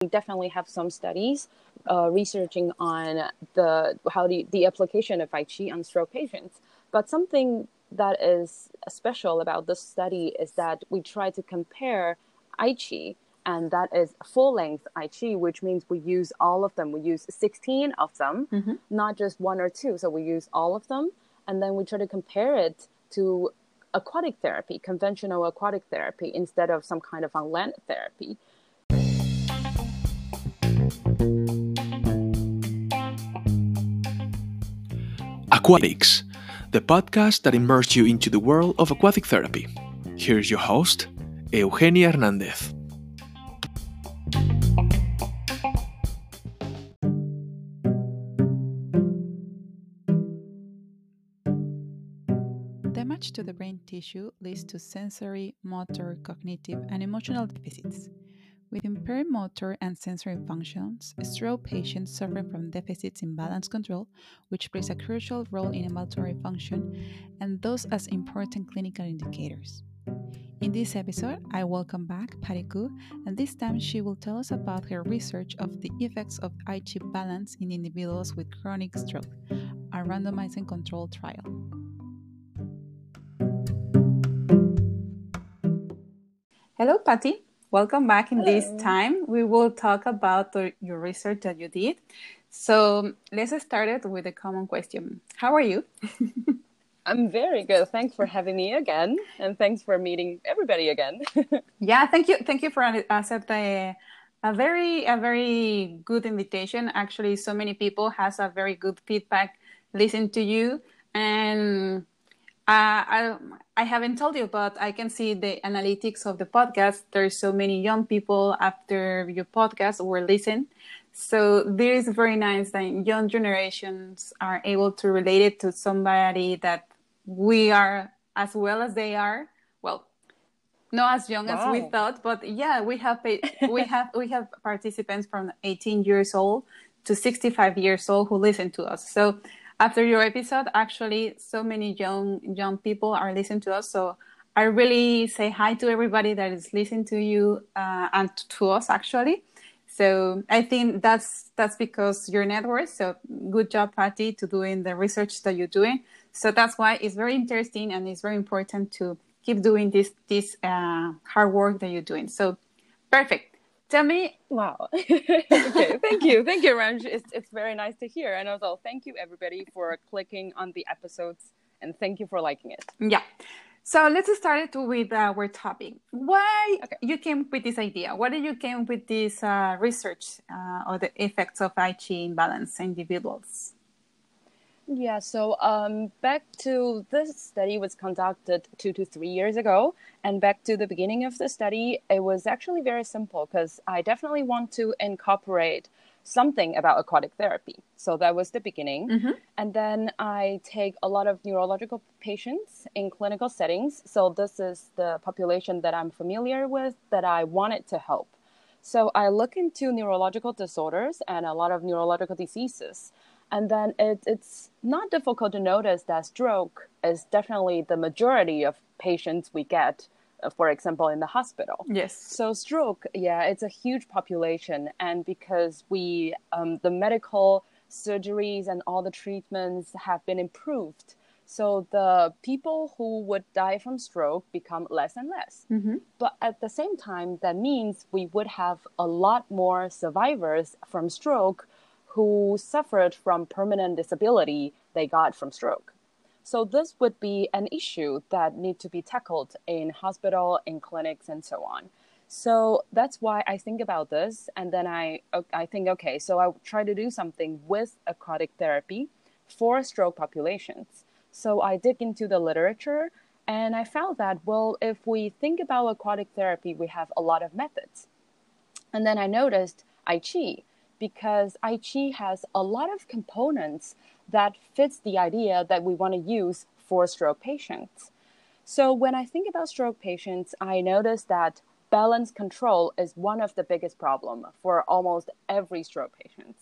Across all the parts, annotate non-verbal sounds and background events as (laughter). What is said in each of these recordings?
we definitely have some studies uh, researching on the how the, the application of Ai Chi on stroke patients. But something that is special about this study is that we try to compare Ai Chi and that is full length Ai Chi, which means we use all of them. We use 16 of them, mm-hmm. not just one or two. So we use all of them, and then we try to compare it to aquatic therapy, conventional aquatic therapy, instead of some kind of on land therapy. Aquatics, the podcast that immerses you into the world of aquatic therapy. Here's your host, Eugenia Hernandez. Damage to the brain tissue leads to sensory, motor, cognitive, and emotional deficits. With impaired motor and sensory functions, stroke patients suffer from deficits in balance control, which plays a crucial role in ambulatory function and thus as important clinical indicators. In this episode, I welcome back Patty Koo, and this time she will tell us about her research of the effects of Ai Chi balance in individuals with chronic stroke, a randomized and controlled trial. Hello, Patty. Welcome back. In Hello. this time, we will talk about the, your research that you did. So let's start it with a common question. How are you? (laughs) I'm very good. Thanks for having me again, and thanks for meeting everybody again. (laughs) yeah, thank you. Thank you for accepting a, a very a very good invitation. Actually, so many people has a very good feedback. Listen to you, and uh, I, I haven't told you, but I can see the analytics of the podcast. There's so many young people after your podcast or listen. So this is very nice that young generations are able to relate it to somebody that we are as well as they are. Well, not as young wow. as we thought, but yeah, we have we have we have participants from 18 years old to 65 years old who listen to us. So after your episode, actually, so many young young people are listening to us. So I really say hi to everybody that is listening to you uh, and to us actually. So I think that's that's because your network. So good job, Patty, to doing the research that you're doing. So that's why it's very interesting and it's very important to keep doing this this uh, hard work that you're doing. So perfect. Tell me. Wow. (laughs) okay. Thank you. Thank you, Ranj. It's, it's very nice to hear. And also, thank you, everybody, for clicking on the episodes. And thank you for liking it. Yeah. So let's start it with our topic. Why okay. you came with this idea? Why did you came with this uh, research uh, or the effects of Ai Chi imbalance individuals? Yeah, so um, back to this study was conducted two to three years ago. And back to the beginning of the study, it was actually very simple because I definitely want to incorporate something about aquatic therapy. So that was the beginning. Mm-hmm. And then I take a lot of neurological patients in clinical settings. So this is the population that I'm familiar with that I wanted to help. So I look into neurological disorders and a lot of neurological diseases. And then it, it's not difficult to notice that stroke is definitely the majority of patients we get, uh, for example, in the hospital. Yes. So stroke, yeah, it's a huge population, and because we, um, the medical surgeries and all the treatments have been improved, so the people who would die from stroke become less and less. Mm-hmm. But at the same time, that means we would have a lot more survivors from stroke who suffered from permanent disability they got from stroke. So this would be an issue that need to be tackled in hospital, in clinics, and so on. So that's why I think about this, and then I I think okay, so I try to do something with aquatic therapy for stroke populations. So I dig into the literature, and I found that well, if we think about aquatic therapy, we have a lot of methods, and then I noticed Ai Chi because Ai Chi has a lot of components that fits the idea that we want to use for stroke patients. So when I think about stroke patients, I notice that balance control is one of the biggest problem for almost every stroke patients.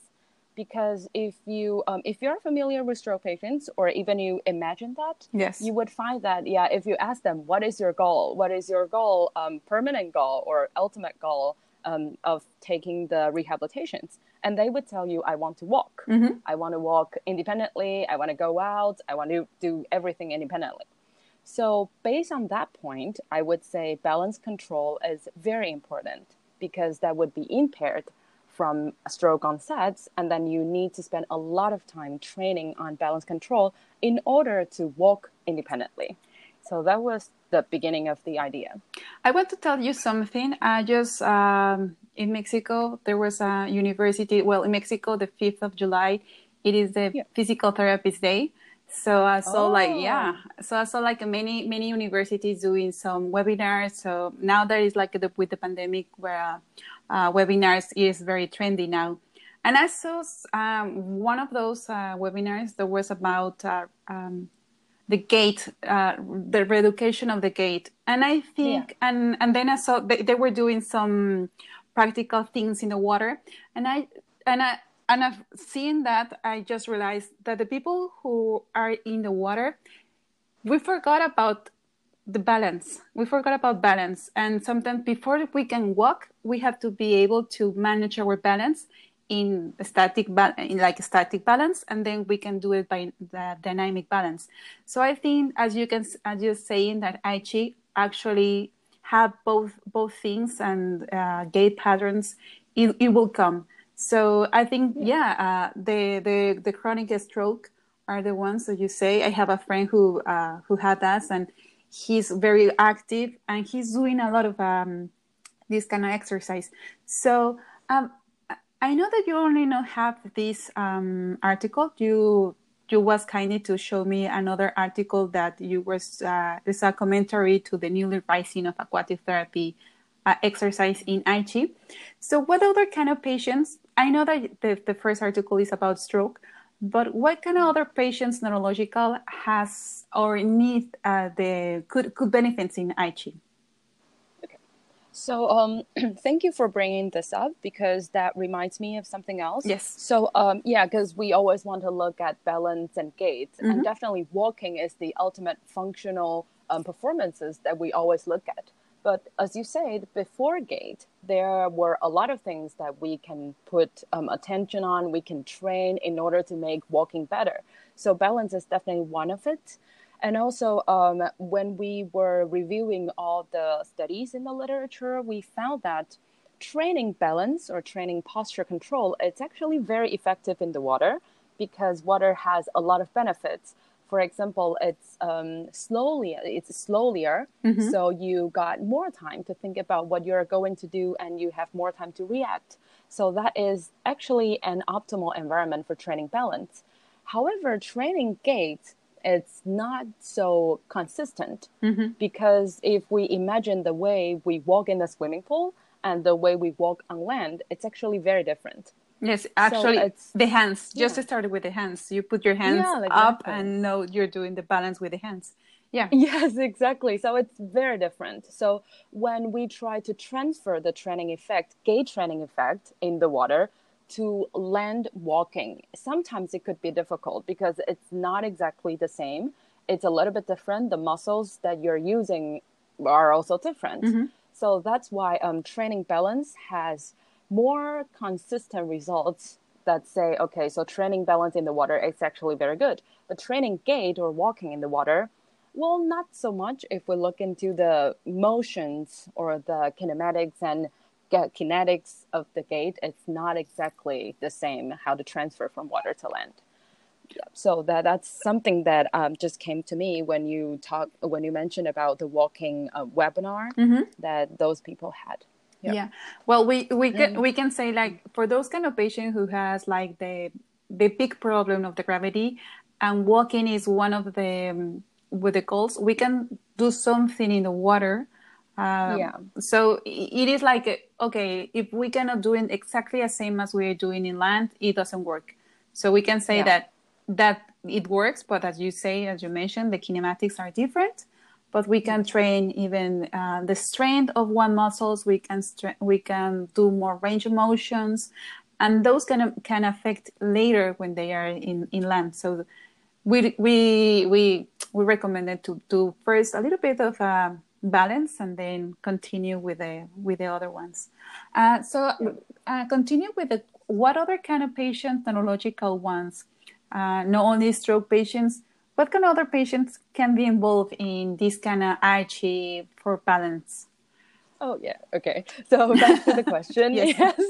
Because if you um, if you're familiar with stroke patients, or even you imagine that, yes, you would find that yeah, if you ask them what is your goal, what is your goal, um, permanent goal or ultimate goal, um, of taking the rehabilitations, and they would tell you, "I want to walk. Mhm. I want to walk independently. I want to go out. I want to do everything independently." So, based on that point, I would say balance control is very important because that would be impaired from a stroke onsets, and then you need to spend a lot of time training on balance control in order to walk independently. So, that was the beginning of the idea. I want to tell you something. I just um, in Mexico there was a university. Well, in Mexico, the fifth of July, it is the Yeah. Physical Therapist Day. So I saw like Oh. yeah, so I saw like many many universities doing some webinars. So now there is like the, with the pandemic where uh, webinars is very trendy now. And I saw um, one of those uh, webinars that was about uh, um, the gate, uh, the reeducation of the gait. And I think, and, and then I saw they, they were doing some practical things in the water. And I, and I, and I've seen that, I just realized that the people who are in the water, we forgot about the balance. We forgot about balance. And sometimes before we can walk, we have to be able to manage our balance in static ba- in like static balance and then we can do it by the dynamic balance. So i think as you can as you're saying that Ai Chi actually have both both things and uh, gait patterns it, it will come. So i think yeah uh, the, the the chronic stroke are the ones that you say. I have a friend who uh, who had that and he's very active and he's doing a lot of um, this kind of exercise. So um, I know that you only not have this um, article. You you was kind to show me another article that you was uh, is a commentary to the newly rising of aquatic therapy uh, exercise in Ai Chi. So, what other kind of patients? I know that the, the first article is about stroke, but what kind of other patients neurological has or need uh, the could could benefits in Ai Chi? So, um, (clears throat) thank you for bringing this up because that reminds me of something else. Yes. So, um, yeah, because we always want to look at balance and gait, Mhm. and definitely walking is the ultimate functional um, performances that we always look at. But as you said, before gait, there were a lot of things that we can put um, attention on, we can train in order to make walking better. So, balance is definitely one of it. And also, um, when we were reviewing all the studies in the literature, we found that training balance or training posture control it's actually very effective in the water because water has a lot of benefits. For example, it's um, slowly it's slowlier, Mhm. so you got more time to think about what you're going to do, and you have more time to react. So that is actually an optimal environment for training balance. However, training gait it's not so consistent Mhm. because if we imagine the way we walk in the swimming pool and the way we walk on land, it's actually very different. Yes, actually, it's- the hands. Just yeah. started with the hands. You put your hands Yeah, up exactly. and know you're doing the balance with the hands. Yeah. (laughs) Yes, exactly. So it's very different. So when we try to transfer the training effect, gait training effect in the water to land walking, sometimes it could be difficult because it's not exactly the same. It's a little bit different. The muscles that you're using are also different. Mhm. So that's why um, training balance has more consistent results that say, okay, so training balance in the water is actually very good. But training gait or walking in the water, well, not so much if we look into the motions or the kinematics and kinetics of the gait, It's not exactly the same how to transfer from water to land. So that that's something that um, just came to me when you talk when you mentioned about the walking uh, webinar Mhm. that those people had. Yeah. Yeah. Well, we we can we can say like for those kind of patient who has like the the big problem of the gravity, and walking is one of the um, with the goals. We can do something in the water. Um, Yeah. So it is like okay, if we cannot do it exactly the same as we are doing in land, it doesn't work. So we can say Yeah. that that it works, but as you say, as you mentioned, the kinematics are different but we can train even uh, the strength of one muscles we can we can do more range of motions and those can can affect later when they are in in land so we we we we recommended to do first a little bit of uh, balance and then continue with the with the other ones. Uh, so uh, continue with the what other kind of patients, neurological ones, uh, not only stroke patients, what kind of other patients can be involved in this kind of Ai Chi for balance? Oh yeah, okay. So back to the question. (laughs) yes. yes.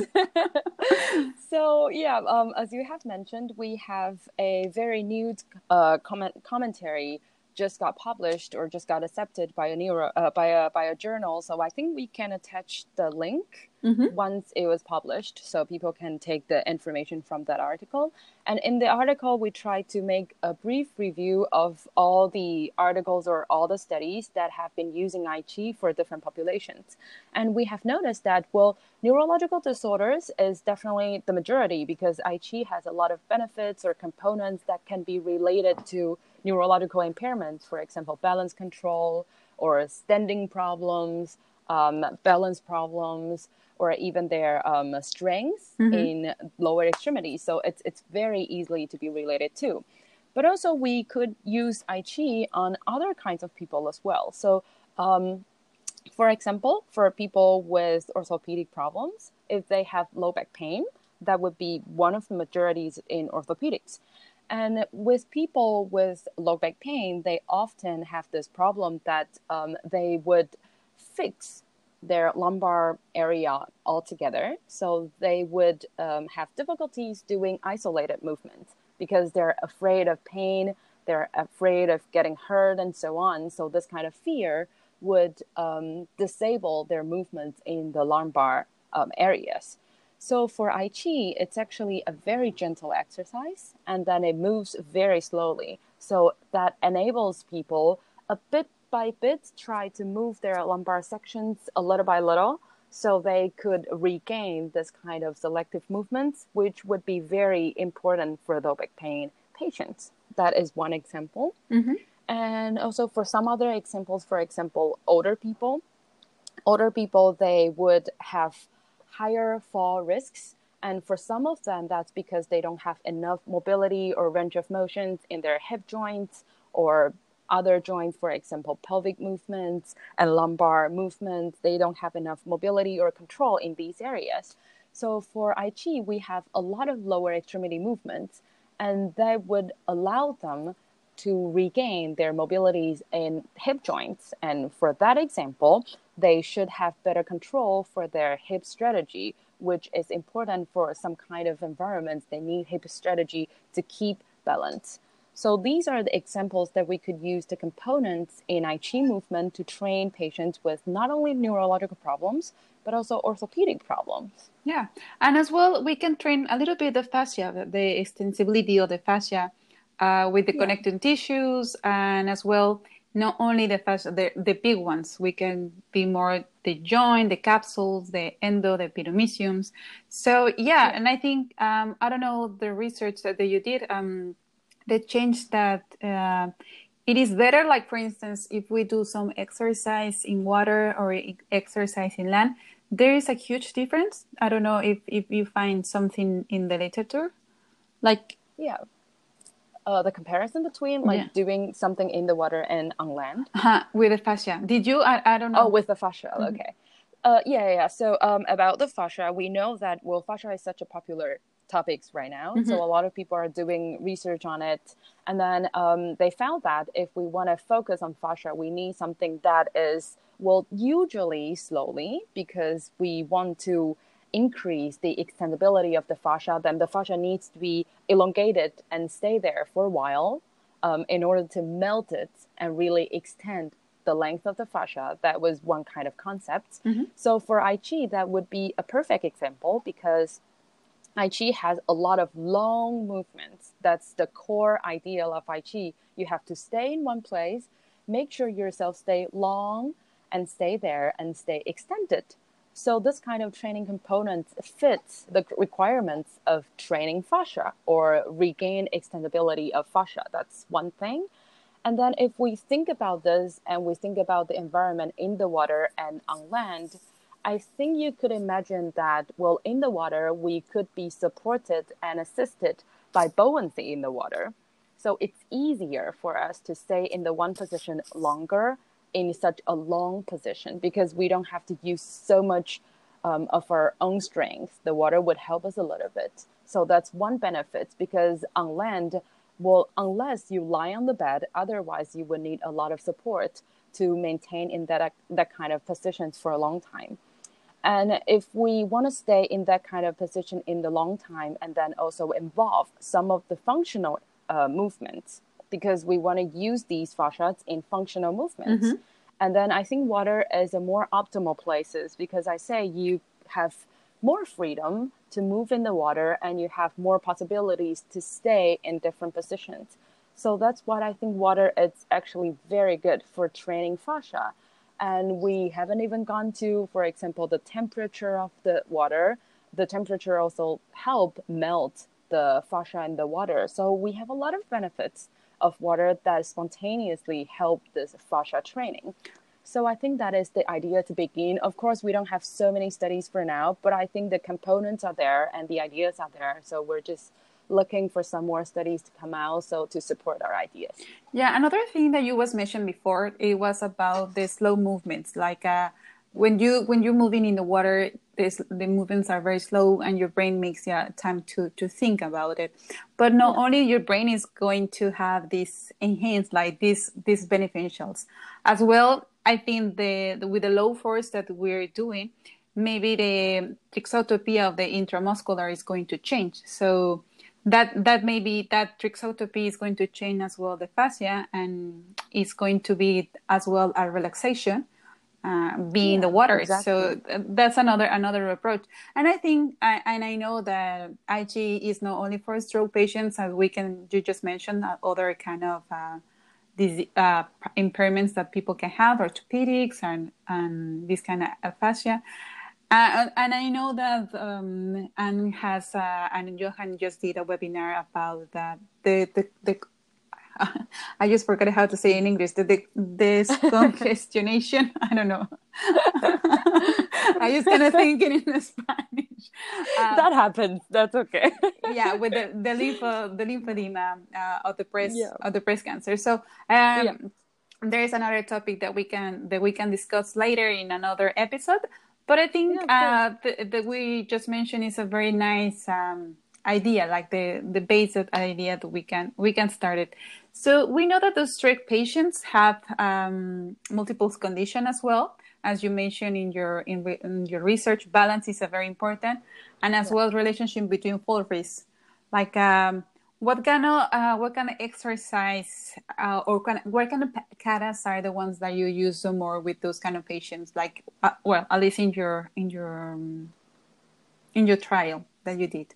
(laughs) so yeah, um, as you have mentioned, we have a very new uh, comment commentary just got published or just got accepted by a neuro uh, by a by a journal. So I think we can attach the link mm-hmm. once it was published, so people can take the information from that article. And in the article, we try to make a brief review of all the articles or all the studies that have been using Ai Chi for different populations. And we have noticed that well, neurological disorders is definitely the majority because Ai Chi has a lot of benefits or components that can be related to neurological impairments, for example, balance control or standing problems, um, balance problems, or even their um, strengths mm-hmm. in lower extremities. So it's it's very easily to be related to. But also we could use Ai Chi on other kinds of people as well. So um, for example, for people with orthopedic problems, if they have low back pain, that would be one of the majorities in orthopedics. And with people with low back pain, they often have this problem that um, they would fix their lumbar area altogether. So they would um, have difficulties doing isolated movements because they're afraid of pain, they're afraid of getting hurt, and so on. So this kind of fear would um, disable their movements in the lumbar um, areas. So for Ai Chi, it's actually a very gentle exercise and then it moves very slowly. So that enables people a bit by bit try to move their lumbar sections a little by little so they could regain this kind of selective movements, which would be very important for back pain patients. That is one example. Mm-hmm. And also for some other examples, for example, older people, older people, they would have higher fall risks. And for some of them, that's because they don't have enough mobility or range of motions in their hip joints or other joints, for example, pelvic movements and lumbar movements. They don't have enough mobility or control in these areas. So for Ai Chi, we have a lot of lower extremity movements, and that would allow them to regain their mobilities in hip joints. And for that example, they should have better control for their hip strategy, which is important for some kind of environments. They need hip strategy to keep balance. So these are the examples that we could use the components in Ai Chi movement to train patients with not only neurological problems, but also orthopedic problems. Yeah. And as well, we can train a little bit the fascia, the extensibility of the fascia uh, with the yeah. connecting tissues and as well not only the fascia, the, the big ones. We can be more the joint, the capsules, the endo, the epimysiums. So yeah, yeah. and I think um, I don't know the research that, you did. Um, change that uh, it is better. Like for instance, if we do some exercise in water or exercise in land, there is a huge difference. I don't know if if you find something in the literature, like yeah uh, the comparison between like yeah. doing something in the water and on land uh-huh. with the fascia. Did you? I, I don't know. Oh, with the fascia. Mm-hmm. Okay. Uh, yeah, yeah. So um, about the fascia, we know that well, fascia is such a popular topics right now. Mm-hmm. So a lot of people are doing research on it, and then um, they found that if we want to focus on fascia, we need something that is well, usually slowly because we want to increase the extendability of the fascia, then the fascia needs to be elongated and stay there for a while um, in order to melt it and really extend the length of the fascia. That was one kind of concept. Mm-hmm. So for Ai Chi, that would be a perfect example because Ai Chi has a lot of long movements. That's the core ideal of Ai Chi. You have to stay in one place, make sure yourself stay long and stay there and stay extended so this kind of training component fits the requirements of training fascia or regain extendability of fascia. That's one thing. And then if we think about this and we think about the environment in the water and on land, I think you could imagine that, well, in the water, we could be supported and assisted by buoyancy in the water. So it's easier for us to stay in the one position longer in such a long position because we don't have to use so much um, of our own strength. The water would help us a little bit. So that's one benefit because on land, well, unless you lie on the bed, otherwise you would need a lot of support to maintain in that that kind of positions for a long time. And if we want to stay in that kind of position in the long time and then also involve some of the functional uh, movements, because we want to use these fascias in functional movements. Mm-hmm. And then I think water is a more optimal places because I say you have more freedom to move in the water and you have more possibilities to stay in different positions. So that's what I think water is actually very good for training fascia. And we haven't even gone to, for example, the temperature of the water. The temperature also help melt the fascia in the water. So we have a lot of benefits of water that spontaneously help this fascia training. So I think that is the idea to begin. Of course, we don't have so many studies for now, but I think the components are there and the ideas are there. So we're just looking for some more studies to come out so to support our ideas yeah another thing that you was mentioned before it was about the slow movements like uh, when you when you're moving in the water this, the movements are very slow and your brain makes yeah, time to to think about it. But not yeah. only your brain is going to have this enhanced like these these beneficials. As well i think the, the with the low force that we're doing maybe the thixotropy of the intramuscular is going to change. So that that maybe that thixotropy is going to change as well the fascia and it's going to be as well a relaxation uh, be yeah, in the water exactly. so uh, that's another another approach and i think I, and i know that Ai Chi is not only for stroke patients as we can you just mentioned uh, other kind of uh, these uh, impairments that people can have orthopedics and and this kind of aphasia. uh, and I know that um, Anne has uh, and Johan just did a webinar about that. The the, the (laughs) I just forgot how to say in English. The, the. (laughs) I don't know. (laughs) I just kind of thinking in Spanish. Um, that happens. That's okay. yeah, with the the lymph the lymphedema uh, of the breast yeah. of the breast cancer. So um, yeah. there is another topic that we can that we can discuss later in another episode. But I think yeah, uh, the, the, we just mentioned is a very nice um, idea, like the the basic idea that we can we can start it. So we know that those stroke patients have um, multiple condition as well, as you mentioned in your in, re, in, your research. Balance is a very important, and as yeah. well relationship between fall risk. Like um, what kind of uh, what kind of exercise uh, or kind of, what kind of katas are the ones that you use more with those kind of patients? Like, uh, well, at least in your in your um, in your trial that you did.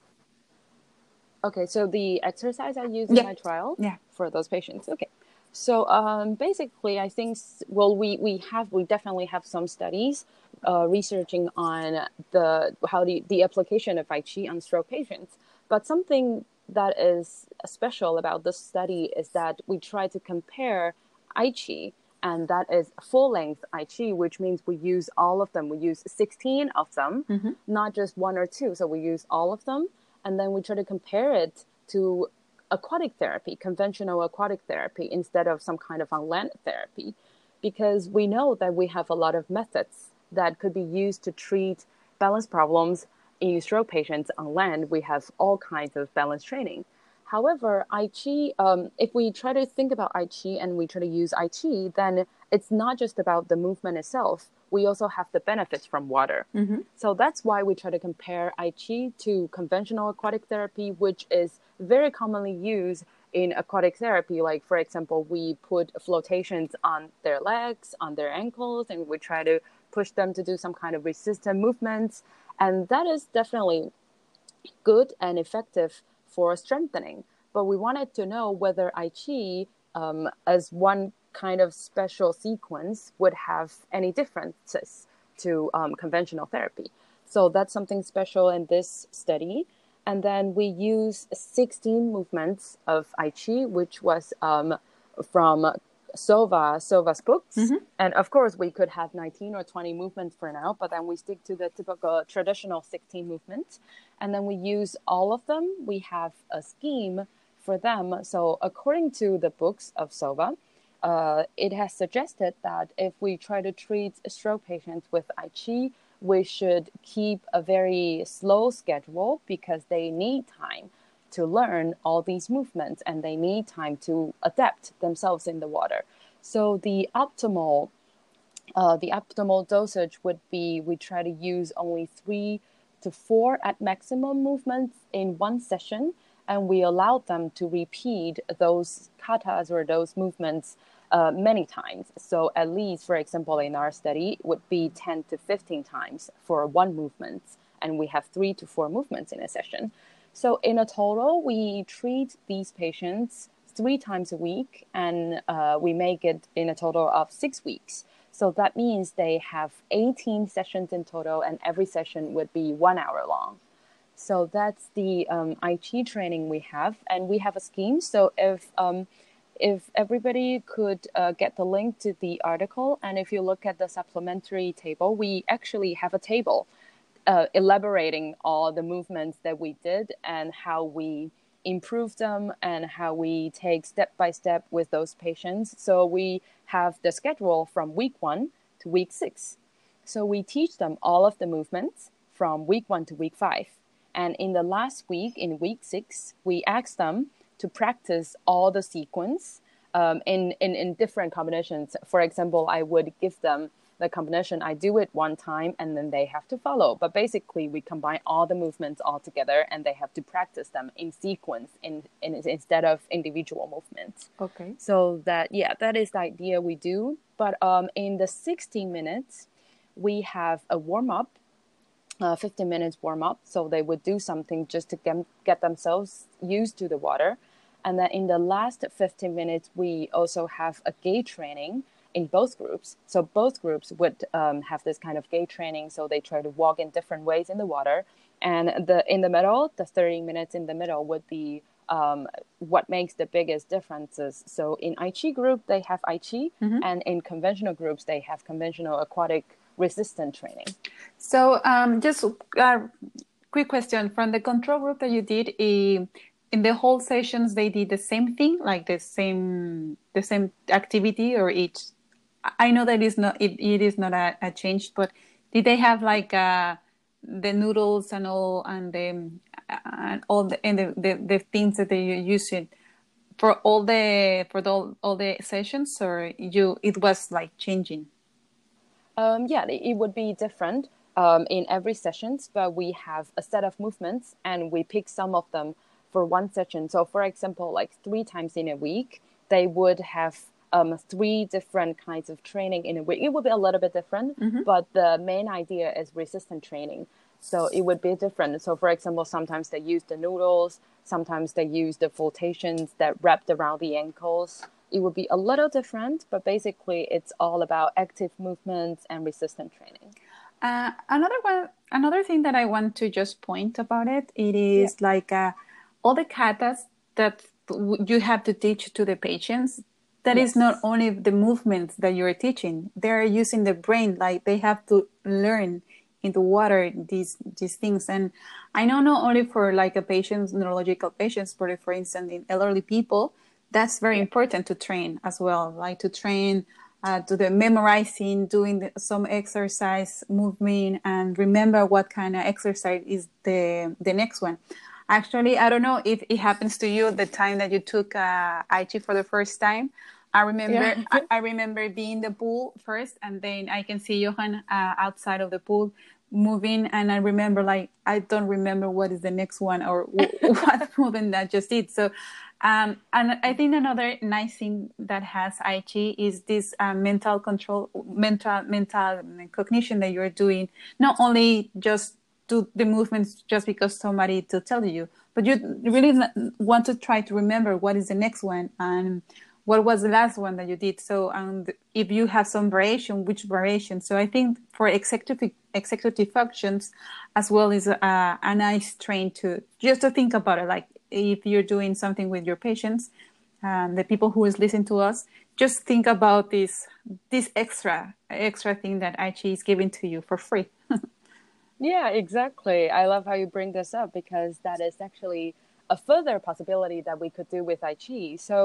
Okay, so the exercise I use yeah. in my trial yeah. for those patients. Okay, so um, basically, I think well, we we have we definitely have some studies uh, researching on the how the the application of Tai Chi on stroke patients, but something that is special about this study is that we try to compare Ai Chi, and that is full length Ai Chi, which means we use all of them. We use 16 of them, mm-hmm. not just one or two. So we use all of them, and then we try to compare it to aquatic therapy, conventional aquatic therapy, instead of some kind of on land therapy, because we know that we have a lot of methods that could be used to treat balance problems in stroke patients on land, we have all kinds of balance training. However, Ai Chi, um, if we try to think about Ai Chi and we try to use Ai Chi, then it's not just about the movement itself. We also have the benefits from water. Mm-hmm. So that's why we try to compare Ai Chi to conventional aquatic therapy, which is very commonly used in aquatic therapy. Like, for example, we put flotations on their legs, on their ankles, and we try to push them to do some kind of resistant movements and that is definitely good and effective for strengthening. But we wanted to know whether Ai Chi, um, as one kind of special sequence, would have any differences to um, conventional therapy. So that's something special in this study. And then we use 16 movements of Ai Chi, which was um, from Sova Sova's books. Mm-hmm. And of course, we could have 19 or 20 movements for now, but then we stick to the typical traditional 16 movements. And then we use all of them. We have a scheme for them. So, according to the books of Sova, uh, it has suggested that if we try to treat stroke patients with Ai Chi, we should keep a very slow schedule because they need time to learn all these movements and they need time to adapt themselves in the water. So the optimal uh, the optimal dosage would be we try to use only three to four at maximum movements in one session, and we allow them to repeat those katas or those movements uh, many times. So at least, for example, in our study, would be 10 to 15 times for one movement, and we have three to four movements in a session. So in a total, we treat these patients three times a week, and uh, we make it in a total of six weeks. So that means they have 18 sessions in total, and every session would be one hour long. So that's the um, Ai Chi training we have, and we have a scheme. So if um, if everybody could uh, get the link to the article, and if you look at the supplementary table, we actually have a table uh, elaborating all the movements that we did and how we improve them and how we take step by step with those patients. So we have the schedule from week one to week six. So we teach them all of the movements from week one to week five. And in the last week, in week six, we ask them to practice all the sequence um, in, in, in different combinations. For example, I would give them the combination, I do it one time and then they have to follow. But basically, we combine all the movements all together and they have to practice them in sequence in, in instead of individual movements. Okay. So that yeah, that is the idea we do. But um, in the 60 minutes, we have a warm up. Uh, 15 minutes warm up, so they would do something just to get, get themselves used to the water. And then in the last 15 minutes, we also have a gait training in both groups. So both groups would um, have this kind of gait training. So they try to walk in different ways in the water. And the in the middle, the 30 minutes in the middle would be um, what makes the biggest differences. So in Ai Chi group, they have Ai Chi, mm-hmm. and in conventional groups, they have conventional aquatic resistant training. So um, just a quick question from the control group that you did. Uh, in the whole sessions they did the same thing like the same the same activity or each I know that is not it, it is not a, a, change, but did they have like uh, the noodles and all and the and all the and the, the, the things that they use it for all the for the, all the sessions or you it was like changing? Um, yeah, it would be different um, in every sessions, but we have a set of movements and we pick some of them for one session. So, for example, like three times in a week, they would have um, three different kinds of training in a week. It would be a little bit different, mm-hmm. but the main idea is resistant training. So it would be different. So, for example, sometimes they use the noodles, sometimes they use the flotations that wrapped around the ankles. It would be a little different, but basically, it's all about active movements and resistant training. Uh, another one, another thing that I want to just point about it, it is yeah. like uh, all the katas that you have to teach to the patients that yes. is not only the movements that you're teaching they're using the brain like they have to learn in the water these these things and i know not only for like a patients neurological patients but for instance in elderly people that's very yeah. important to train as well like to train uh, to the memorizing doing the, some exercise movement and remember what kind of exercise is the the next one Actually, I don't know if it happens to you the time that you took uh, Ai Chi for the first time. I remember yeah. I, I, remember being in the pool first, and then I can see Johan uh, outside of the pool moving, and I remember like I don't remember what is the next one or (laughs) what movement that just did. So, um, and I think another nice thing that has Ai Chi is this uh, mental control, mental mental cognition that you're doing. Not only just do the movements just because somebody to tell you, but you really want to try to remember what is the next one and what was the last one that you did. So, and if you have some variation, which variation? So, I think for executive executive functions, as well is a, a nice train to just to think about it. Like if you're doing something with your patients, um, the people who is listening to us, just think about this this extra extra thing that Ai Chi is giving to you for free. (laughs) Yeah, exactly. I love how you bring this up because that is actually a further possibility that we could do with Ai Chi. So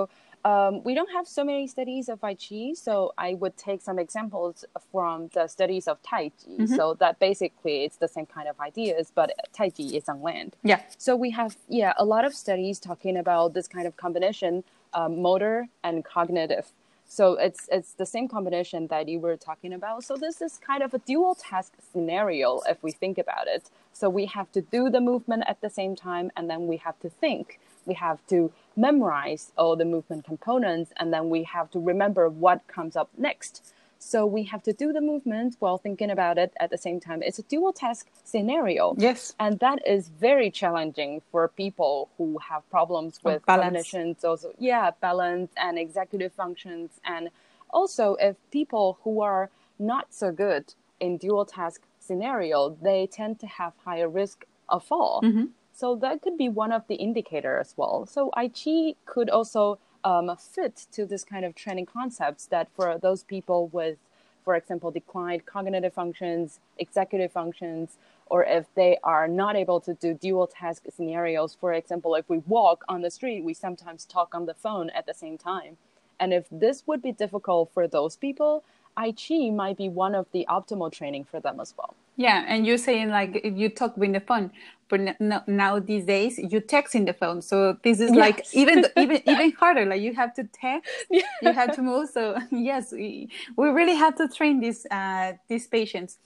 Um, we don't have so many studies of Tai Chi, so I would take some examples from the studies of Tai Chi. Mm-hmm. So that basically it's the same kind of ideas, but Tai Chi is on land. Yeah. So we have yeah a lot of studies talking about this kind of combination, um, motor and cognitive. So it's it's the same combination that you were talking about. So this is kind of a dual task scenario if we think about it. So we have to do the movement at the same time, and then we have to think. We have to memorize all the movement components, and then we have to remember what comes up next. So we have to do the movement while thinking about it at the same time. It's a dual task scenario. Yes. And that is very challenging for people who have problems with balance. cognitions, also yeah, balance and executive functions. And also if people who are not so good in dual task scenario, they tend to have higher risk of fall. Mm-hmm. So that could be one of the indicator as well. So Ai Chi could also um, fit to this kind of training concepts that for those people with, for example, declined cognitive functions, executive functions, or if they are not able to do dual task scenarios, for example, if we walk on the street, we sometimes talk on the phone at the same time. And if this would be difficult for those people, Ai Chi might be one of the optimal training for them as well. Yeah, and you're saying like you talk with the phone, but now these days you text in the phone. So this is like even even (laughs) even harder. Like you have to text, you have to move. So (laughs) yes, we, we really have to train these uh, these patients.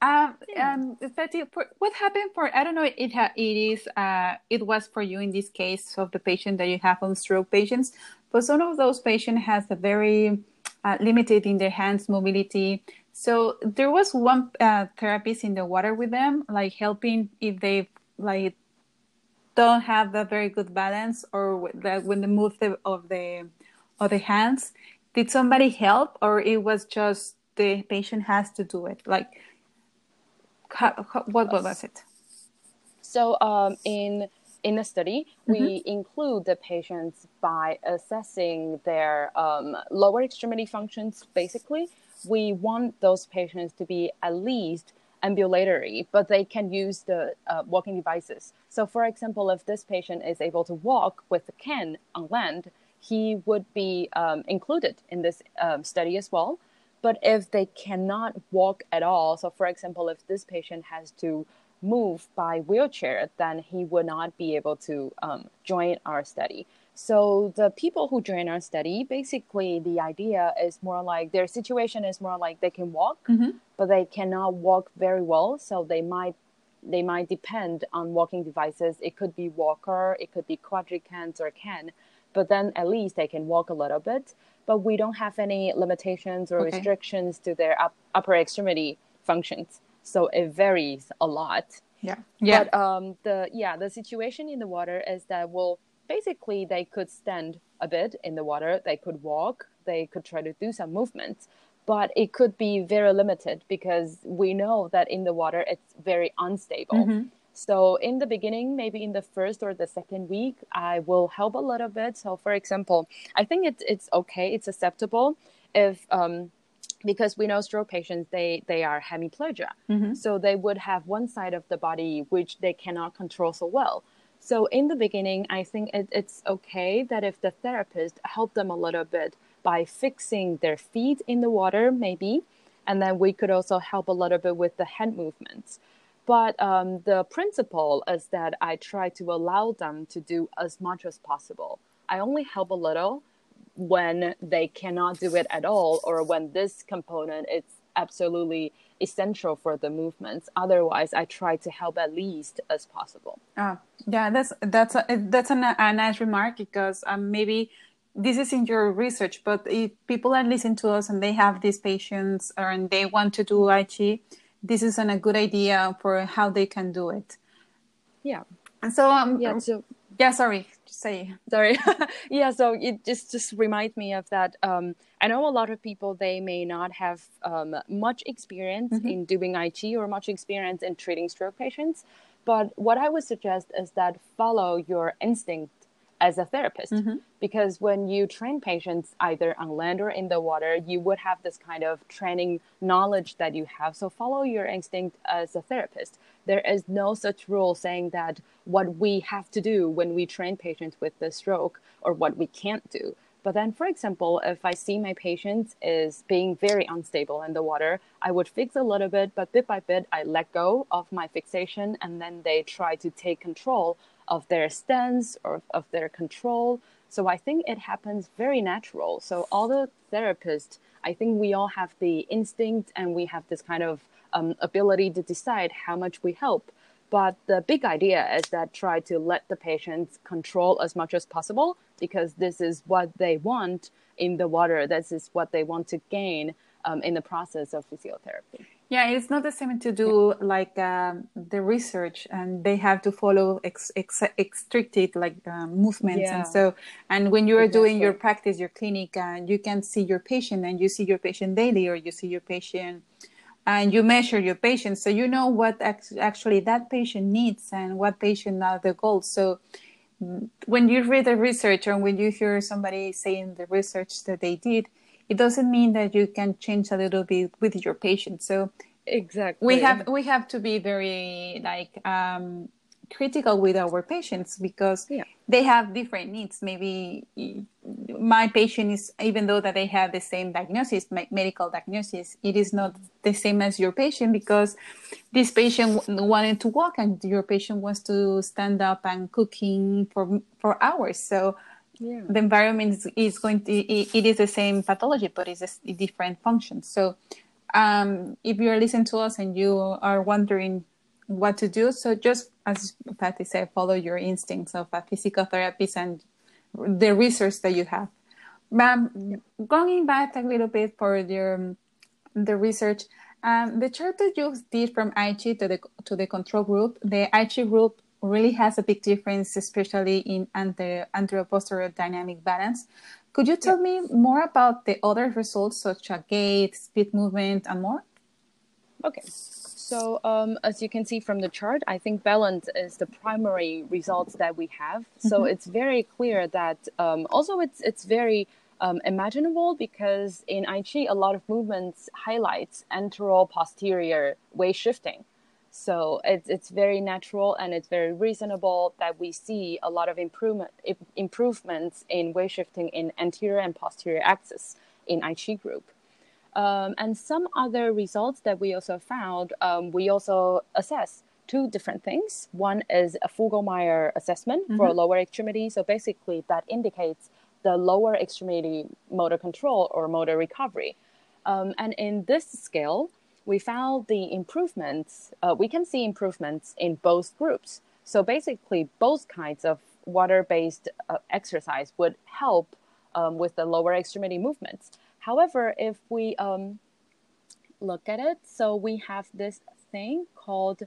Um, um, for, what happened for I don't know it ha- it is uh, it was for you in this case of the patient that you have on stroke patients, but some of those patients has a very uh, limited in their hands mobility. So there was one uh, therapist in the water with them, like helping if they like don't have a very good balance or that when they move the, of the of the hands. Did somebody help, or it was just the patient has to do it? Like, how, how, what was it? So um, in in the study, we include the patients by assessing their um, lower extremity functions. Basically, we want those patients to be at least ambulatory, but they can use the uh, walking devices. So, for example, if this patient is able to walk with a can on land, he would be um, included in this um, study as well. But if they cannot walk at all, so for example, if this patient has to move by wheelchair, then he would not be able to um, join our study. So the people who join our study, basically the idea is more like their situation is more like they can walk, but they cannot walk very well. So they might they might depend on walking devices. It could be walker, it could be quadricans or can, but then at least they can walk a little bit. But we don't have any limitations or Okay. restrictions to their up, upper extremity functions. So it varies a lot. Yeah, yeah, But um, the yeah, the situation in the water is that well, basically they could stand a bit in the water, they could walk, they could try to do some movements, but it could be very limited because we know that in the water it's very unstable. So in the beginning, maybe in the first or the second week, I will help a little bit. So for example, I think it's it's okay, it's acceptable if um, because we know stroke patients they they are hemiplegia. So they would have one side of the body which they cannot control so well. So in the beginning i think it, it's okay that if the therapist help them a little bit by fixing their feet in the water maybe and then we could also help a little bit with the hand movements. But um, the principle is that i try to allow them to do as much as possible. I only help a little when they cannot do it at all or when this component is absolutely essential for the movements otherwise i try to help at least as possible Ah, yeah. That's that's a, that's a, a nice remark because um, maybe this is in your research, but if people are listening to us and they have these patients and they want to do Ai Chi, this is an, a good idea for how they can do it. yeah And so um, yeah so yeah. Sorry, say. (laughs) Sorry. (laughs) Yeah so it just just remind me of that um, i know a lot of people they may not have um, much experience in doing it or much experience in treating stroke patients but what i would suggest is that follow your instinct as a therapist. Mm-hmm. Because when you train patients either on land or in the water you would have this kind of training knowledge that you have. So follow your instinct as a therapist. There is no such rule saying that what we have to do when we train patients with the stroke or what we can't do. But then, for example, if I see my patient is being very unstable in the water, I would fix a little bit, but bit by bit, I let go of my fixation and then they try to take control of their stance or of their control. So I think it happens very natural. So all the therapists, I think we all have the instinct and we have this kind of um, ability to decide how much we help. But the big idea is that try to let the patients control as much as possible because this is what they want in the water. This is what they want to gain um, in the process of physiotherapy. Yeah, it's not the same to do like um, the research, and they have to follow ex- ex- restricted like uh, movements, yeah. and so. And when you are exactly. doing your practice, your clinic, and you can see your patient, and you see your patient daily, or you see your patient, and you measure your patient, so you know what actually that patient needs and what patient are the goals. So when you read the research or when you hear somebody saying the research that they did, it doesn't mean that you can change a little bit with your patient. So exactly, we have we have to be very like um, critical with our patients because yeah. they have different needs. Maybe my patient is, even though that they have the same diagnosis, medical diagnosis, it is not the same as your patient because this patient wanted to walk and your patient wants to stand up and cooking for for hours. So yeah. the environment is, is going to it, it is the same pathology, but it's a, different function. So um, if you're listening to us and you are wondering what to do. So just as Patty said, follow your instincts of a physical therapist and the research that you have. Um, going back a little bit for your the research, um, the chart that you did from Ai Chi to the to the control group, the Ai Chi group really has a big difference, especially in anterior, anterior posterior dynamic balance. Could you tell yeah. me more about the other results, such as gait, speed movement, and more? Okay. So um, as you can see from the chart, I think balance is the primary results that we have. So it's very clear that um, also it's it's very um, imaginable because in Ai Chi a lot of movements highlights antero posterior weight shifting. So it's it's very natural and it's very reasonable that we see a lot of improvement improvements in weight shifting in anterior and posterior axis in Ai Chi group. Um, and some other results that we also found, um, we also assess two different things. One is a Fugl-Meyer assessment mm-hmm. for lower extremity. So basically, that indicates the lower extremity motor control or motor recovery. Um, and in this scale, we found the improvements, uh, we can see improvements in both groups. So basically, both kinds of water based uh, exercise would help um, with the lower extremity movements. However, if we um, look at it, so we have this thing called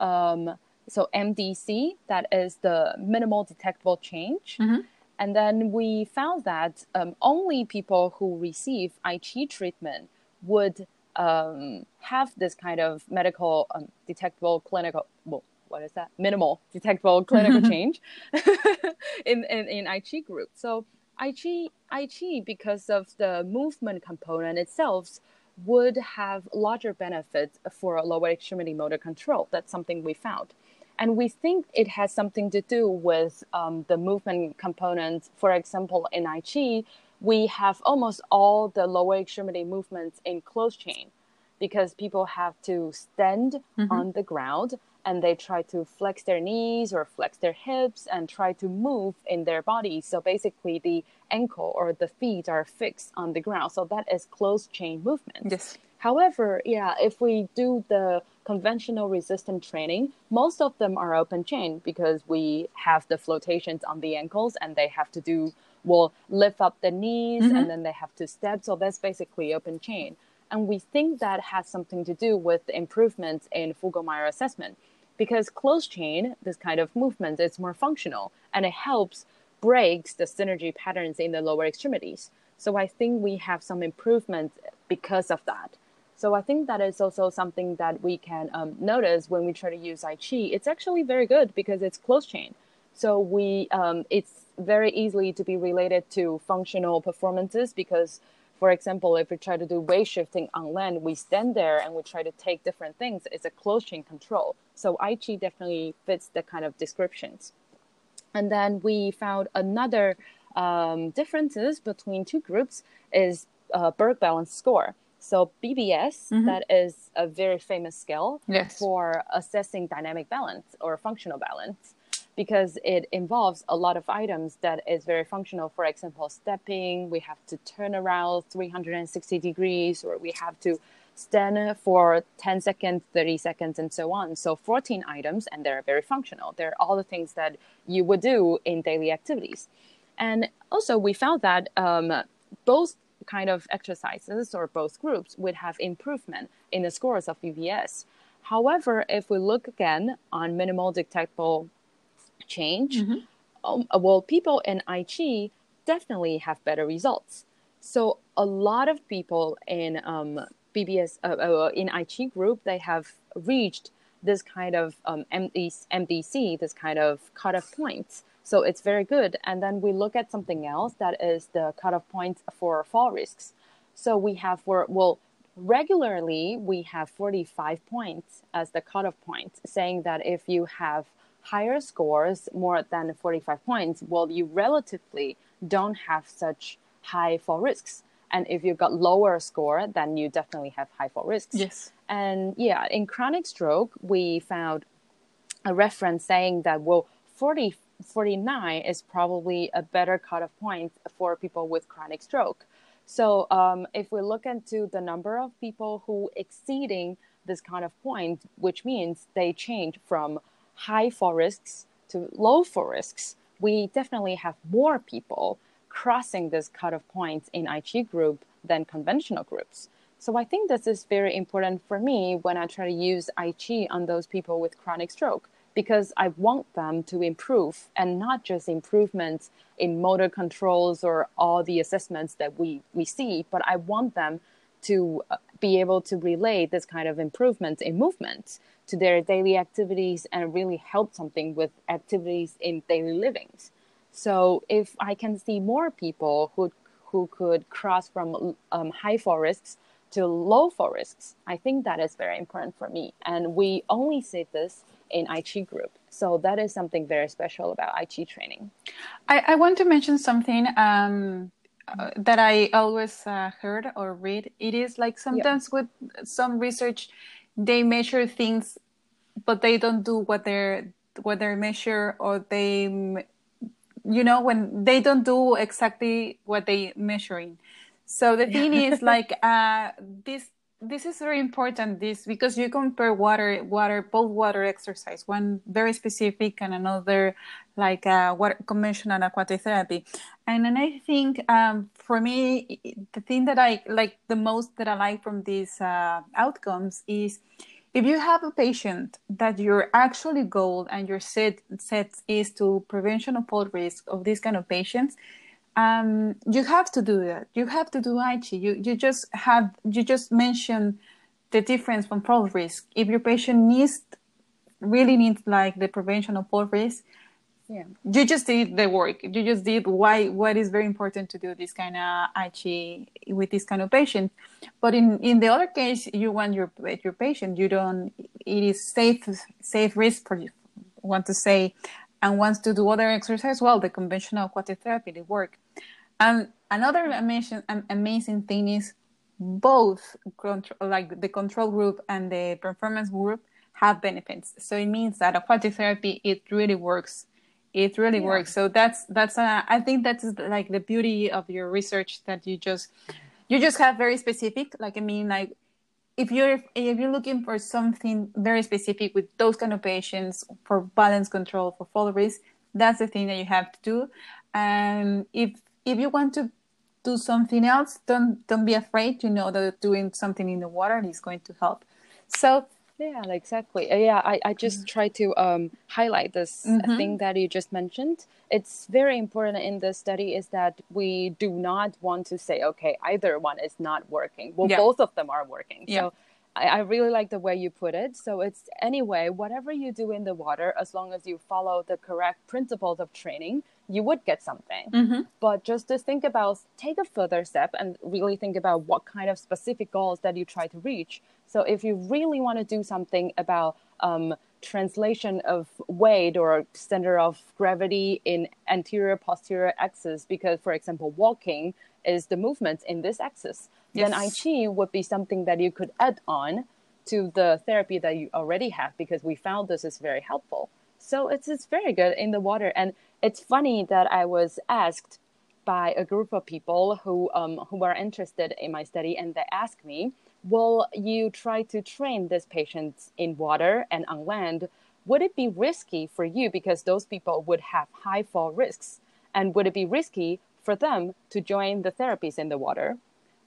um, so MDC, that is the minimal detectable change. Mm-hmm. And then we found that um, only people who receive Ai Chi treatment would um, have this kind of medical um, detectable clinical, well, what is that? Minimal detectable clinical (laughs) change (laughs) in, in, in Ai Chi group. So Ai Chi, IG, because of the movement component itself, would have larger benefits for lower extremity motor control. That's something we found. And we think it has something to do with um, the movement component. For example, in Ai Chi, we have almost all the lower extremity movements in closed chain because people have to stand mm-hmm. on the ground and they try to flex their knees or flex their hips and try to move in their body. So basically, the ankle or the feet are fixed on the ground. So that is closed chain movement. Yes. However, yeah, if we do the conventional resistance training, most of them are open chain because we have the flotations on the ankles and they have to do, well, lift up the knees mm-hmm. and then they have to step. So that's basically open chain. And we think that has something to do with the improvements in Fugl-Meyer assessment because closed chain, this kind of movement, is more functional and it helps breaks the synergy patterns in the lower extremities. So I think we have some improvement because of that. So I think that is also something that we can um, notice when we try to use Ai Chi. It's actually very good because it's closed chain. So we um, it's very easily to be related to functional performances because for example, if we try to do weight shifting on land, we stand there and we try to take different things. It's a closed chain control. So Ai Chi definitely fits the kind of descriptions. And then we found another um, differences between two groups is uh, Berg balance score. So BBS, Mhm. that is a very famous scale Yes. for assessing dynamic balance or functional balance because it involves a lot of items that is very functional. For example, stepping, we have to turn around 360 degrees, or we have to stand for 10 seconds, 30 seconds, and so on. So 14 items, and they're very functional. They're all the things that you would do in daily activities. And also, we found that um, both kind of exercises or both groups would have improvement in the scores of BBS. However, if we look again on minimal detectable change, um, well, people in Ai Chi definitely have better results. So a lot of people in um, BBS uh, uh, in Ai Chi group they have reached this kind of um, MDC, this kind of cutoff points. So it's very good. And then we look at something else that is the cutoff points for fall risks. So we have for well regularly we have 45 points as the cutoff point, saying that if you have higher scores more than 45 points, well, you relatively don't have such high fall risks. And if you've got lower score, then you definitely have high fall risks. Yes. And yeah, in chronic stroke, we found a reference saying that, well, 40, 49 is probably a better cutoff point for people with chronic stroke. So um, if we look into the number of people who exceeding this kind of point, which means they change from high fall risks to low fall risks, we definitely have more people crossing this cutoff points in Ai Chi group than conventional groups. So I think this is very important for me when I try to use Ai Chi on those people with chronic stroke because I want them to improve and not just improvements in motor controls or all the assessments that we, we see, but I want them to uh, be able to relay this kind of improvement in movement to their daily activities and really help something with activities in daily livings. So if I can see more people who who could cross from um, high forests to low forests, I think that is very important for me. And we only see this in Ai Chi group. So that is something very special about Ai Chi training. I, I want to mention something um, uh, that I always uh, heard or read. It is like sometimes with some research, they measure things, but they don't do what they're what they measure, or they, you know, when they don't do exactly what they measuring. So the thing is (laughs) like uh, this this is very important this because you compare water water both water exercise one very specific and another like uh, water conventional aquatic therapy and then i think um, for me the thing that i like the most that i like from these uh, outcomes is if you have a patient that your actually goal and your set set is to prevention of fall risk of these kind of patients um, you have to do that. You have to do Ai Chi. You you just have you just mention the difference from fall risk. If your patient needs really needs like the prevention of fall risk, Yeah. you just did the work. You just did why what is very important to do this kind of Ai Chi with this kind of patient. But in in the other case, you want your your patient. You don't. It is safe safe risk for you. Want to say and wants to do other exercise, well, the conventional aquatic therapy, they work. And another amazing, amazing thing is both like the control group and the performance group have benefits. So it means that aquatic therapy, it really works. It really Yeah. works. So that's, that's, uh, I think that's like the beauty of your research that you just, you just have very specific, like, I mean, like, if you're if you're looking for something very specific with those kind of patients for balance control for fall risk, that's the thing that you have to do. And if if you want to do something else, don't don't be afraid to know that doing something in the water is going to help. So Yeah, exactly. Uh, Yeah, I, I just try to um, highlight this Mhm. thing that you just mentioned. It's very important in the study is that we do not want to say, okay, either one is not working. Well, Yeah. both of them are working. Yeah. So I, I really like the way you put it. So it's anyway, whatever you do in the water, as long as you follow the correct principles of training, you would get something. Mm-hmm. But just to think about, take a further step and really think about what kind of specific goals that you try to reach. So if you really want to do something about um, translation of weight or center of gravity in anterior posterior axis, because for example, walking is the movement in this axis, Yes. then Ai Chi would be something that you could add on to the therapy that you already have because we found this is very helpful. So it's it's very good in the water, and it's funny that I was asked by a group of people who um, who are interested in my study, and they asked me, "Will you try to train these patients in water and on land? Would it be risky for you because those people would have high fall risks, and would it be risky for them to join the therapies in the water?"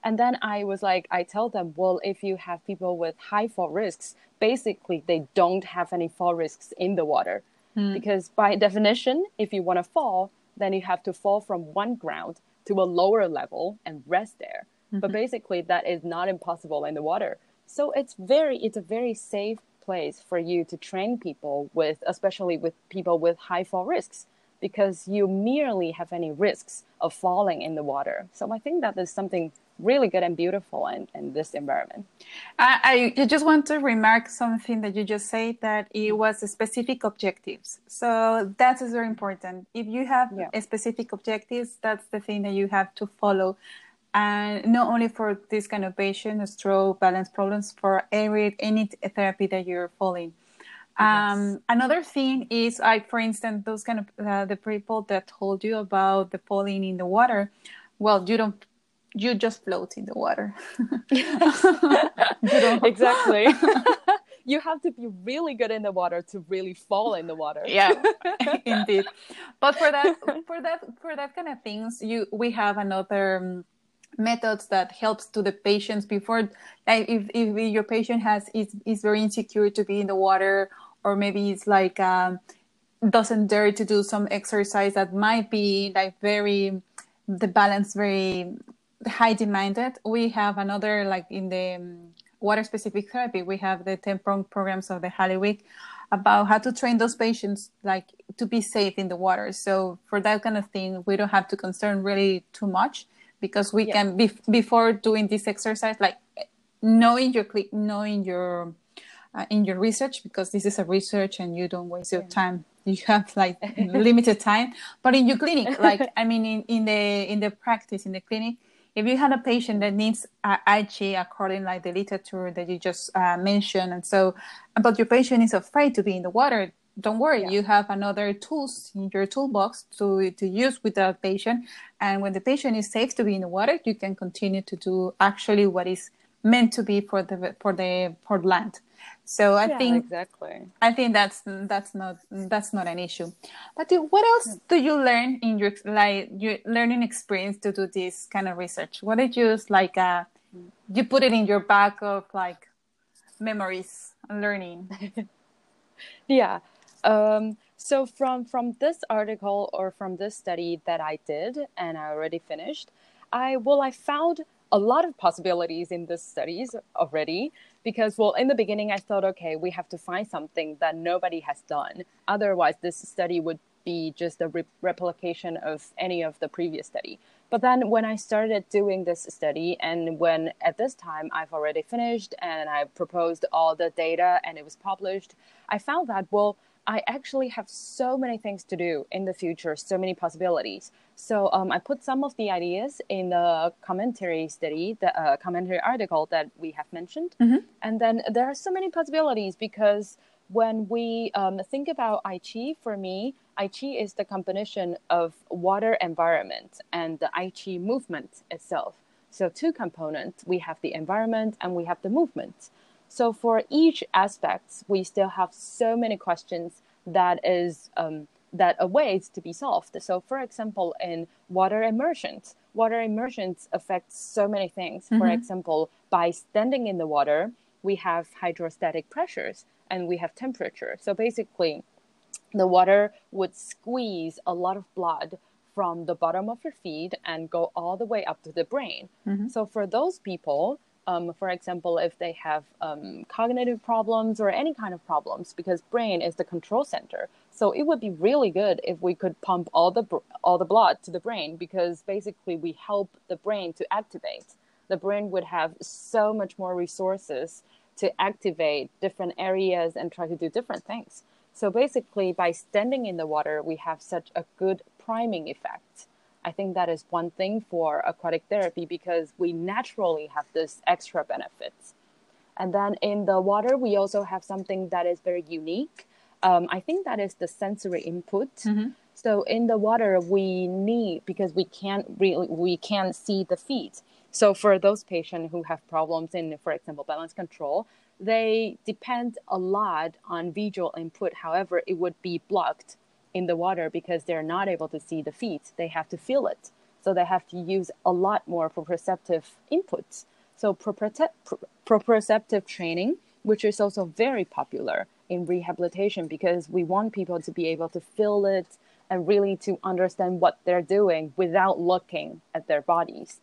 And then I was like, I tell them, well, if you have people with high fall risks, basically they don't have any fall risks in the water. Hmm. Because by definition, if you want to fall, then you have to fall from one ground to a lower level and rest there. But mm-hmm. basically, that is not impossible in the water. So it's very, it's a very safe place for you to train people with, especially with people with high fall risks, because you merely have any risks of falling in the water. So I think that is something really good and beautiful in, in this environment. I, I just want to remark something that you just said that it was specific objectives. So that is very important. If you have Yeah. a specific objectives, that's the thing that you have to follow. And not only for this kind of patient, stroke, balance problems, for every any therapy that you're following. Um, Another thing is, like for instance, those kind of uh, the people that told you about the falling in the water. Well, you don't, you just float in the water. (laughs) (laughs) exactly. (laughs) you have to be really good in the water to really fall in the water. yeah indeed but for that for that for that kind of things you we have another um, methods that helps to the patients before like if, if your patient has is, is very insecure to be in the water or maybe it's like um, doesn't dare to do some exercise that might be like very the balance very high demanded we have another like in the um, water specific therapy. We have the 10 prong programs of the Halliwick about how to train those patients like to be safe in the water. So for that kind of thing we don't have to concern really too much because we Yeah. can be, before doing this exercise like knowing your cli- knowing your uh, in your research because this is a research and you don't waste your time. (laughs) You have like (laughs) limited time. But in your clinic (laughs) like i mean in, in the in the practice in the clinic if you had a patient that needs uh, Ai Chi according like the literature that you just uh, mentioned and so but your patient is afraid to be in the water don't worry Yeah. you have another tools in your toolbox to to use with the patient and when the patient is safe to be in the water you can continue to do actually what is meant to be for the for the for land so i Yeah, think exactly. I think that's that's not that's not an issue. But what else do you learn in your like your learning experience to do this kind of research? What did you like? Uh, you put it in your back of like memories and learning. (laughs) Yeah. Um, so from from this article or from this study that I did and I already finished, I well I found a lot of possibilities in this studies already because well in the beginning I thought okay we have to find something that nobody has done otherwise this study would be just a re- replication of any of the previous study. But then when I started doing this study, and when at this time I've already finished and I proposed all the data and it was published, I found that, well, I actually have so many things to do in the future, so many possibilities. So um, I put some of the ideas in the commentary study, the uh, commentary article that we have mentioned. And then there are so many possibilities because when we um, think about Ai Chi, for me, Ai Chi is the combination of water environment and the Ai Chi movement itself. So two components, we have the environment and we have the movement. So for each aspect, we still have so many questions that is um, that awaits to be solved. So for example, in water immersions, water immersions affects so many things. For example, by standing in the water, we have hydrostatic pressures and we have temperature. So basically, the water would squeeze a lot of blood from the bottom of your feet and go all the way up to the brain. So for those people, um, for example, if they have um, cognitive problems or any kind of problems, because brain is the control center. So it would be really good if we could pump all the all the blood to the brain, because basically we help the brain to activate. The brain would have so much more resources to activate different areas and try to do different things. So basically, by standing in the water, we have such a good priming effect. I think that is one thing for aquatic therapy because we naturally have this extra benefits. And then in the water, we also have something that is very unique. Um, I think that is the sensory input. Mm-hmm. So in the water, we need because we can't really we can't see the feet. So for those patients who have problems in, for example, balance control, they depend a lot on visual input. However, it would be blocked in the water because they're not able to see the feet. They have to feel it. So they have to use a lot more proprioceptive inputs. So proprioceptive training, which is also very popular in rehabilitation because we want people to be able to feel it and really to understand what they're doing without looking at their bodies.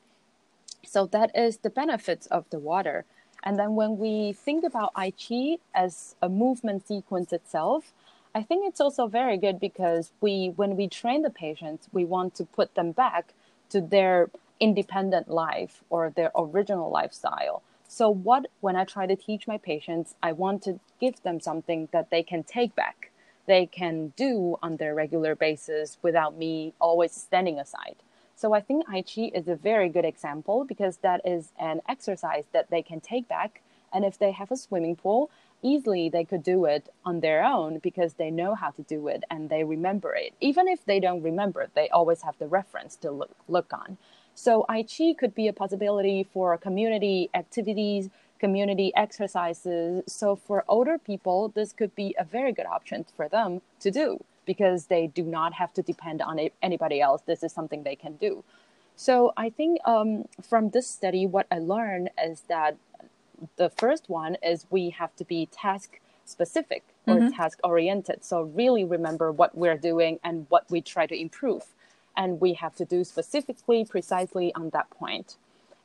So that is the benefits of the water. And then when we think about Ai Chi as a movement sequence itself, I think it's also very good because we, when we train the patients, we want to put them back to their independent life or their original lifestyle. So, what when I try to teach my patients, I want to give them something that they can take back, they can do on their regular basis without me always standing aside. So I think Ai Chi is a very good example because that is an exercise that they can take back. And if they have a swimming pool, easily they could do it on their own because they know how to do it and they remember it. Even if they don't remember, they always have the reference to look, look on. So Ai Chi could be a possibility for community activities, community exercises. So for older people, this could be a very good option for them to do because they do not have to depend on anybody else. This is something they can do. So I think um, from this study, what I learned is that the first one is we have to be task specific or mm-hmm. task oriented. So really remember what we're doing and what we try to improve. And we have to do specifically, precisely on that point.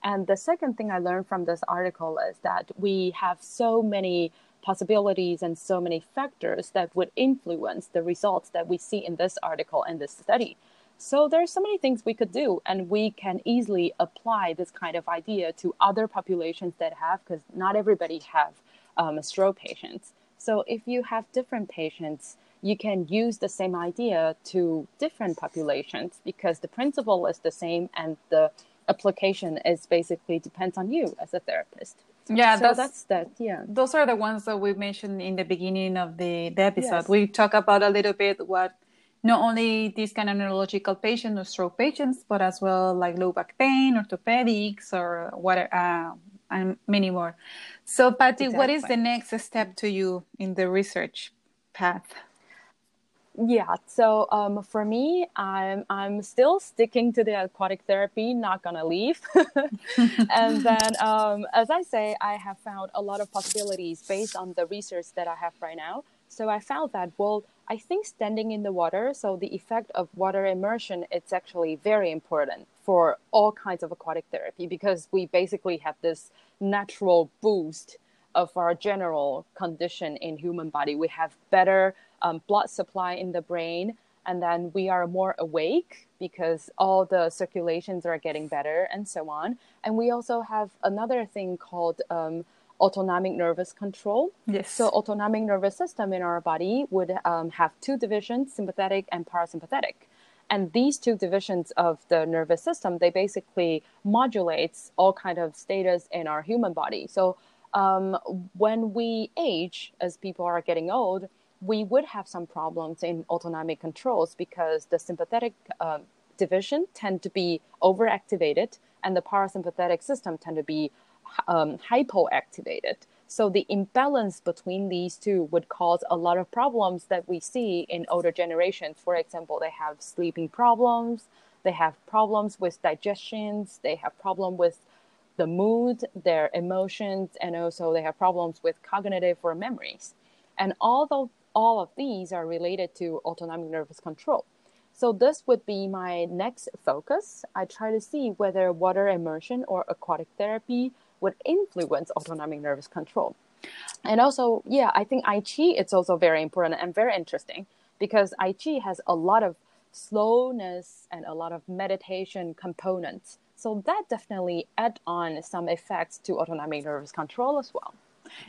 And the second thing I learned from this article is that we have so many possibilities and so many factors that would influence the results that we see in this article and this study. So there's so many things we could do, and we can easily apply this kind of idea to other populations that have, because not everybody have um, stroke patients. So if you have different patients, you can use the same idea to different populations because the principle is the same and the application is basically depends on you as a therapist. Yeah, so that's, that's that. Yeah, those are the ones that we mentioned in the beginning of the, the episode. Yes. We talk about a little bit what not only these kind of neurological patients or stroke patients, but as well like low back pain, orthopedics, or what, uh, and many more. So, Patty, exactly. what is the next step to you in the research path? Yeah, so um, for me, I'm I'm still sticking to the aquatic therapy, not gonna leave. (laughs) and then, um, as I say, I have found a lot of possibilities based on the research that I have right now. So I found that well, I think standing in the water, so the effect of water immersion, it's actually very important for all kinds of aquatic therapy because we basically have this natural boost of our general condition in human body. We have better um, blood supply in the brain, and then we are more awake because all the circulations are getting better and so on. And we also have another thing called um, autonomic nervous control. Yes. So autonomic nervous system in our body would um, have two divisions, sympathetic and parasympathetic. And these two divisions of the nervous system, they basically modulates all kind of status in our human body. So um, when we age, as people are getting old, we would have some problems in autonomic controls because the sympathetic uh, division tend to be overactivated and the parasympathetic system tend to be um, hypoactivated. So the imbalance between these two would cause a lot of problems that we see in older generations. For example, they have sleeping problems, they have problems with digestions, they have problem with the mood, their emotions, and also they have problems with cognitive or memories. And although all of these are related to autonomic nervous control. So this would be my next focus. I try to see whether water immersion or aquatic therapy would influence autonomic nervous control. And also, yeah, I think Ai Chi it's also very important and very interesting because Ai Chi has a lot of slowness and a lot of meditation components. So that definitely add on some effects to autonomic nervous control as well.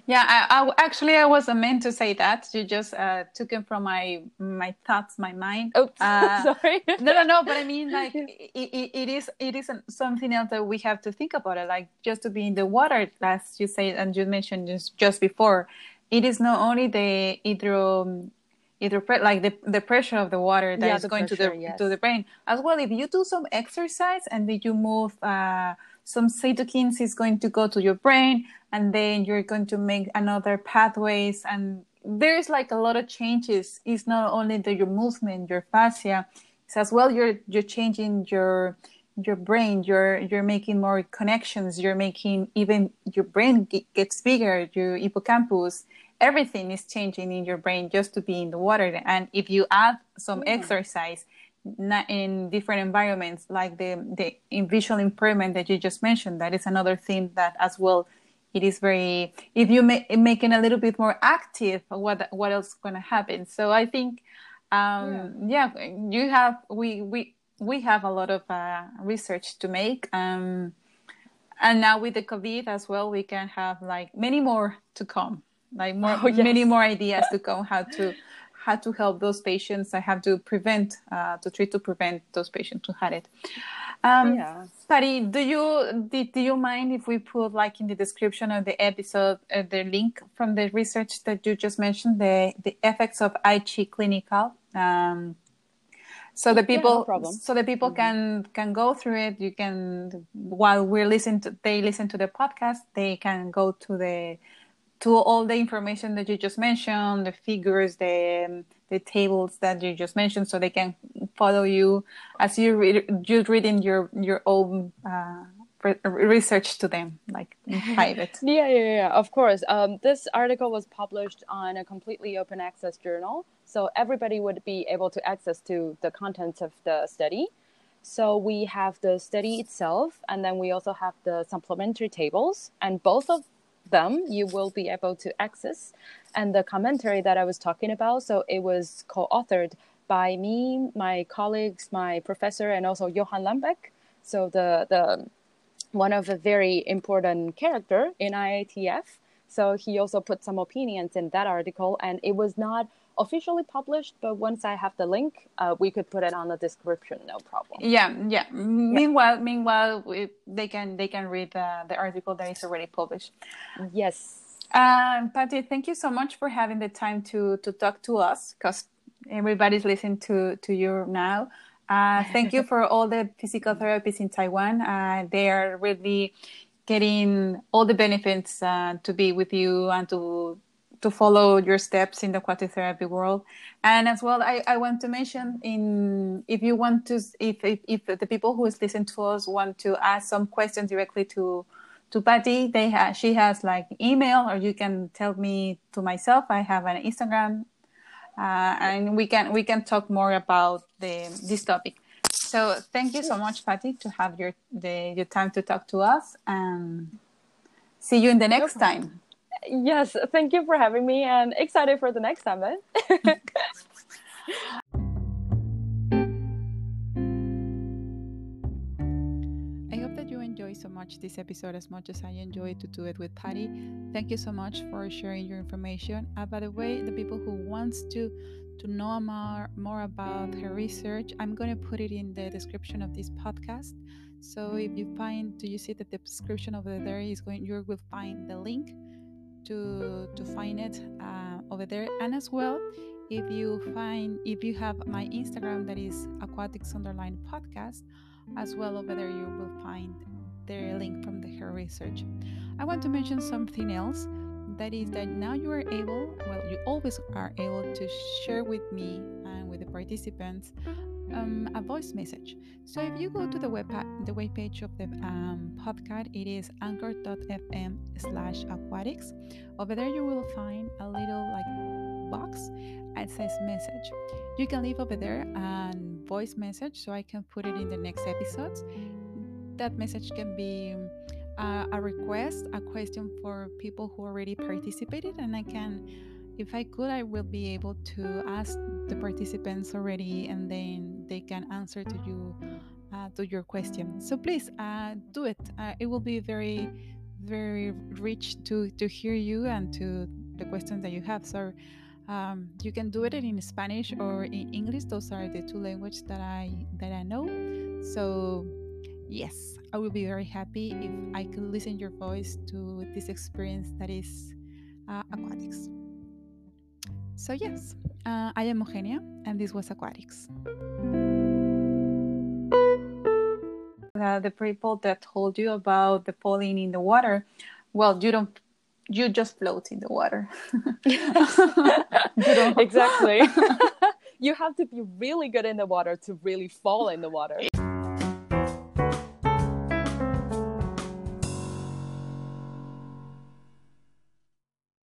Yeah, I, I, actually I wasn't meant to say that. You just uh, took it from my my thoughts, my mind. Oops, uh, (laughs) sorry. no, no, no. But I mean, (laughs) like it, it, it is it is something else that we have to think about it. Like just to be in the water, as you say, and you mentioned just just before, it is not only the hydro either like the, the pressure of the water that yeah, is going pressure, to the yes. to the brain as well if you do some exercise and then you move uh, some cytokines is going to go to your brain and then you're going to make another pathways and there's like a lot of changes. It's not only the, your movement your fascia it's as well you're you're changing your your brain. You're you're making more connections. You're making even your brain gets bigger your hippocampus. Everything is changing in your brain just to be in the water. And if you add some mm. exercise in different environments like the the visual impairment that you just mentioned that is another thing that as well it is very if you make making a little bit more active what what else is going to happen so i think um, yeah. yeah. you have we we we have a lot of uh, research to make um, and now with the covid as well we can have like many more to come like more oh, yes. many more ideas to come how to how to help those patients. I have to prevent, uh, to treat to prevent those patients who had it. Um, yeah. Patty, do you do, do, you mind if we put like in the description of the episode uh, the link from the research that you just mentioned, the the effects of Ai Chi clinical? Um, so the people yeah, no so the people mm-hmm. can can go through it you can while we're listening to they listen to the podcast they can go to the to all the information that you just mentioned, the figures, the um, the tables that you just mentioned, so they can follow you as you read you reading your your own uh, research to them, like in (laughs) private. yeah, yeah, yeah. Of course. Um, this article was published on a completely open access journal, so everybody would be able to access to the contents of the study. So we have the study itself, and then we also have the supplementary tables, and both of them you will be able to access. And the commentary that I was talking about, so it was co-authored by me, my colleagues, my professor, and also Johan Lambeck. So the the one of a very important character in IATF. So he also put some opinions in that article, and it was not officially published, but once I have the link, uh, we could put it on the description, no problem. Yeah, yeah. Meanwhile, meanwhile, we, they can they can read uh, the article that is already published. Yes. Um, Patty, thank you so much for having the time to to talk to us, because everybody's listening to to you now. Uh, thank you (laughs) for all the physical therapists in Taiwan. Uh, they are really getting all the benefits uh, to be with you and to to follow your steps in the aquatic therapy world. And as well, I, I want to mention in if you want to if, if, if the people who is listening to us want to ask some questions directly to to Patty, they have she has like email or you can tell me to myself. I have an Instagram, uh, and we can we can talk more about the this topic. So thank you so much, Patty, to have your the your time to talk to us and see you in the next time. Yes, thank you for having me and excited for the next summit. (laughs) I hope that you enjoy so much this episode as much as I enjoyed to do it with Patty. Thank you so much for sharing your information. Uh, by the way, the people who wants to to know more, more about her research, I'm going to put it in the description of this podcast. So if you find, do you see that the description over there is going, you will find the link to to find it uh, over there. And as well if you find if you have my instagram that is aquatics underline podcast as well over there you will find the link from the her research. I want to mention something else that is that now you are able well you always are able to share with me and with the participants um, a voice message. So if you go to the web the web page of the um, podcast, it is anchor.fm slash aquatics. Over there, you will find a little like box. It says message. You can leave over there a voice message, so I can put it in the next episodes. That message can be uh, a request, a question for people who already participated, and I can, if I could, I will be able to ask the participants already, and then they can answer to you uh, to your question. So please uh, do it. Uh, it will be very, very rich to to hear you and to the questions that you have. So. Um, you can do it in Spanish or in English. Those are the two languages that I that I know. So yes, I will be very happy if I could listen your voice to this experience that is uh, aquatics. So yes, uh, I am Eugenia, and this was aquatics. Uh, the people that told you about the falling in the water, well, you don't. You just float in the water. (laughs) exactly. (laughs) you have to be really good in the water to really fall in the water.